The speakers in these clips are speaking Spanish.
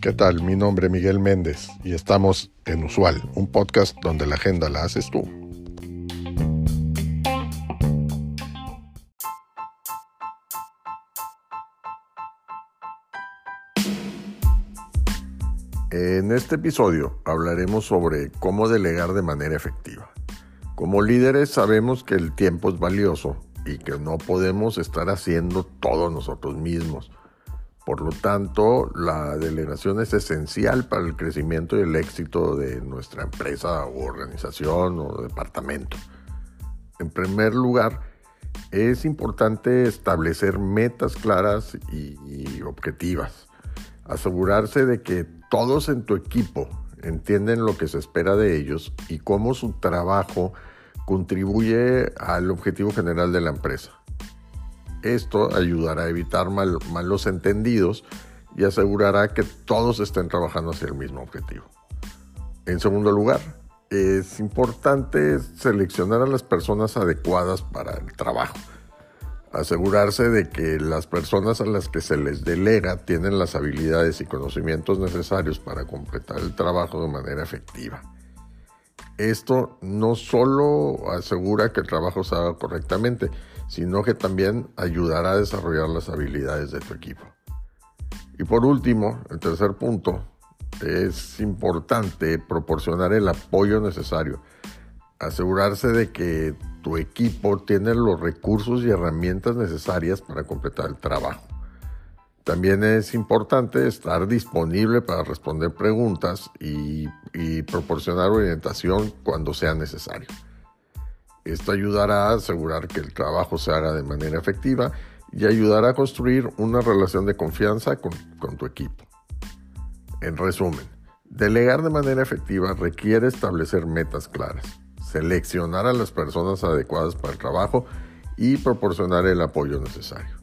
¿Qué tal? Mi nombre es Miguel Méndez y estamos en Usual, un podcast donde la agenda la haces tú. En este episodio hablaremos sobre cómo delegar de manera efectiva. Como líderes sabemos que el tiempo es valioso y que no podemos estar haciendo todo nosotros mismos. Por lo tanto, la delegación es esencial para el crecimiento y el éxito de nuestra empresa o organización o departamento. En primer lugar, es importante establecer metas claras y, objetivas. Asegurarse de que todos en tu equipo entienden lo que se espera de ellos y cómo su trabajo contribuye al objetivo general de la empresa. Esto ayudará a evitar malos entendidos y asegurará que todos estén trabajando hacia el mismo objetivo. En segundo lugar, es importante seleccionar a las personas adecuadas para el trabajo. Asegurarse de que las personas a las que se les delega tienen las habilidades y conocimientos necesarios para completar el trabajo de manera efectiva. Esto no solo asegura que el trabajo se haga correctamente, sino que también ayudará a desarrollar las habilidades de tu equipo. Y por último, el tercer punto, es importante proporcionar el apoyo necesario, asegurarse de que tu equipo tiene los recursos y herramientas necesarias para completar el trabajo. También es importante estar disponible para responder preguntas y, proporcionar orientación cuando sea necesario. Esto ayudará a asegurar que el trabajo se haga de manera efectiva y ayudará a construir una relación de confianza con, con tu equipo. En resumen, delegar de manera efectiva requiere establecer metas claras, seleccionar a las personas adecuadas para el trabajo y proporcionar el apoyo necesario.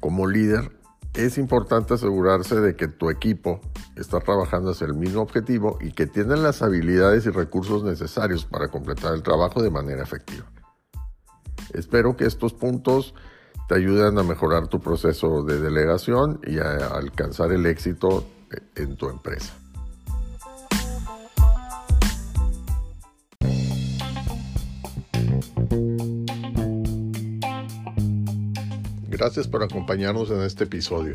Como líder, es importante asegurarse de que tu equipo está trabajando hacia el mismo objetivo y que tienen las habilidades y recursos necesarios para completar el trabajo de manera efectiva. Espero que estos puntos te ayuden a mejorar tu proceso de delegación y a alcanzar el éxito en tu empresa. Gracias por acompañarnos en este episodio.